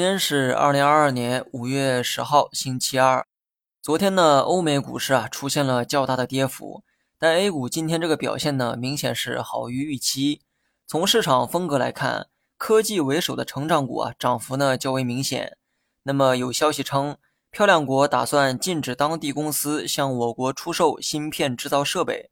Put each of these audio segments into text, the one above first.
今天是二零二二年五月十号，星期二。昨天呢，欧美股市啊出现了较大的跌幅，但 A 股今天这个表现呢，明显是好于预期。从市场风格来看，科技为首的成长股啊涨幅呢较为明显。那么有消息称，漂亮国打算禁止当地公司向我国出售芯片制造设备。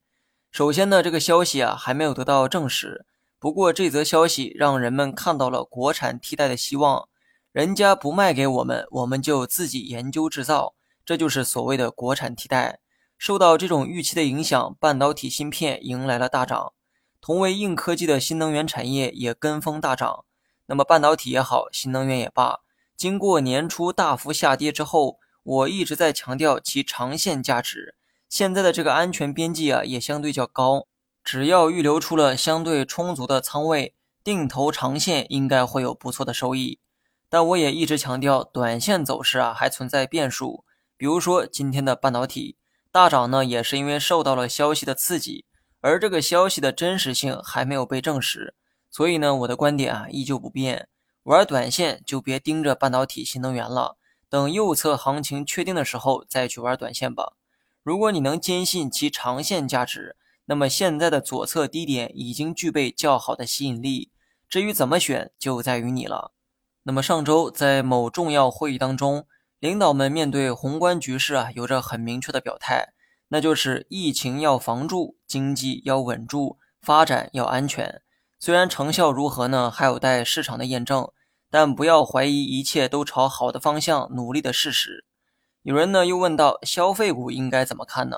首先呢，这个消息啊还没有得到证实。不过这则消息让人们看到了国产替代的希望。人家不卖给我们，我们就自己研究制造，这就是所谓的国产替代。受到这种预期的影响，半导体芯片迎来了大涨，同为硬科技的新能源产业也跟风大涨。那么半导体也好，新能源也罢，经过年初大幅下跌之后，我一直在强调其长线价值。现在的这个安全边际啊，也相对较高，只要预留出了相对充足的仓位，定投长线应该会有不错的收益。但我也一直强调，短线走势啊还存在变数。比如说今天的半导体大涨呢，也是因为受到了消息的刺激，而这个消息的真实性还没有被证实。所以呢，我的观点啊依旧不变：玩短线就别盯着半导体、新能源了，等右侧行情确定的时候再去玩短线吧。如果你能坚信其长线价值，那么现在的左侧低点已经具备较好的吸引力。至于怎么选，就在于你了。那么上周在某重要会议当中，领导们面对宏观局势啊，有着很明确的表态，那就是疫情要防住，经济要稳住，发展要安全。虽然成效如何呢，还有待市场的验证，但不要怀疑一切都朝好的方向努力的事实。有人呢又问到，消费股应该怎么看呢？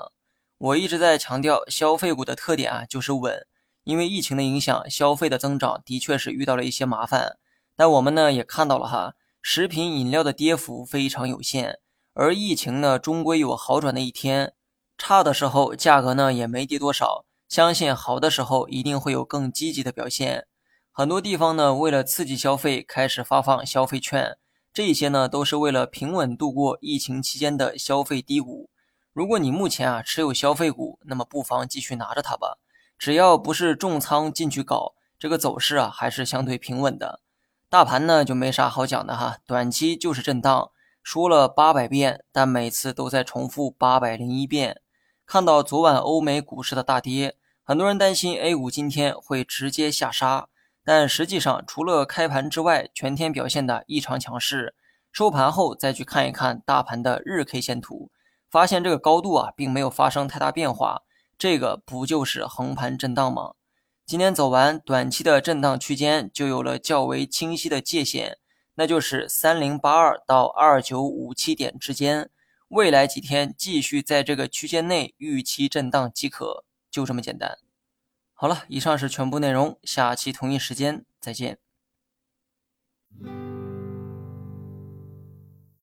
我一直在强调，消费股的特点啊就是稳，因为疫情的影响，消费的增长的确是遇到了一些麻烦。但我们呢也看到了哈，食品饮料的跌幅非常有限，而疫情呢终归有好转的一天。差的时候价格呢也没跌多少，相信好的时候一定会有更积极的表现。很多地方呢为了刺激消费，开始发放消费券，这些呢都是为了平稳度过疫情期间的消费低谷。如果你目前啊持有消费股，那么不妨继续拿着它吧，只要不是重仓进去搞，这个走势啊还是相对平稳的。大盘呢就没啥好讲的哈，短期就是震荡，说了八百遍，但每次都在重复八百零一遍。看到昨晚欧美股市的大跌，很多人担心 A 股今天会直接下杀，但实际上除了开盘之外，全天表现的异常强势。收盘后再去看一看大盘的日 K 线图，发现这个高度啊并没有发生太大变化，这个不就是横盘震荡吗？今天走完，短期的震荡区间就有了较为清晰的界限，那就是三零八二到二九五七点之间。未来几天继续在这个区间内预期震荡即可，就这么简单。好了，以上是全部内容，下期同一时间再见。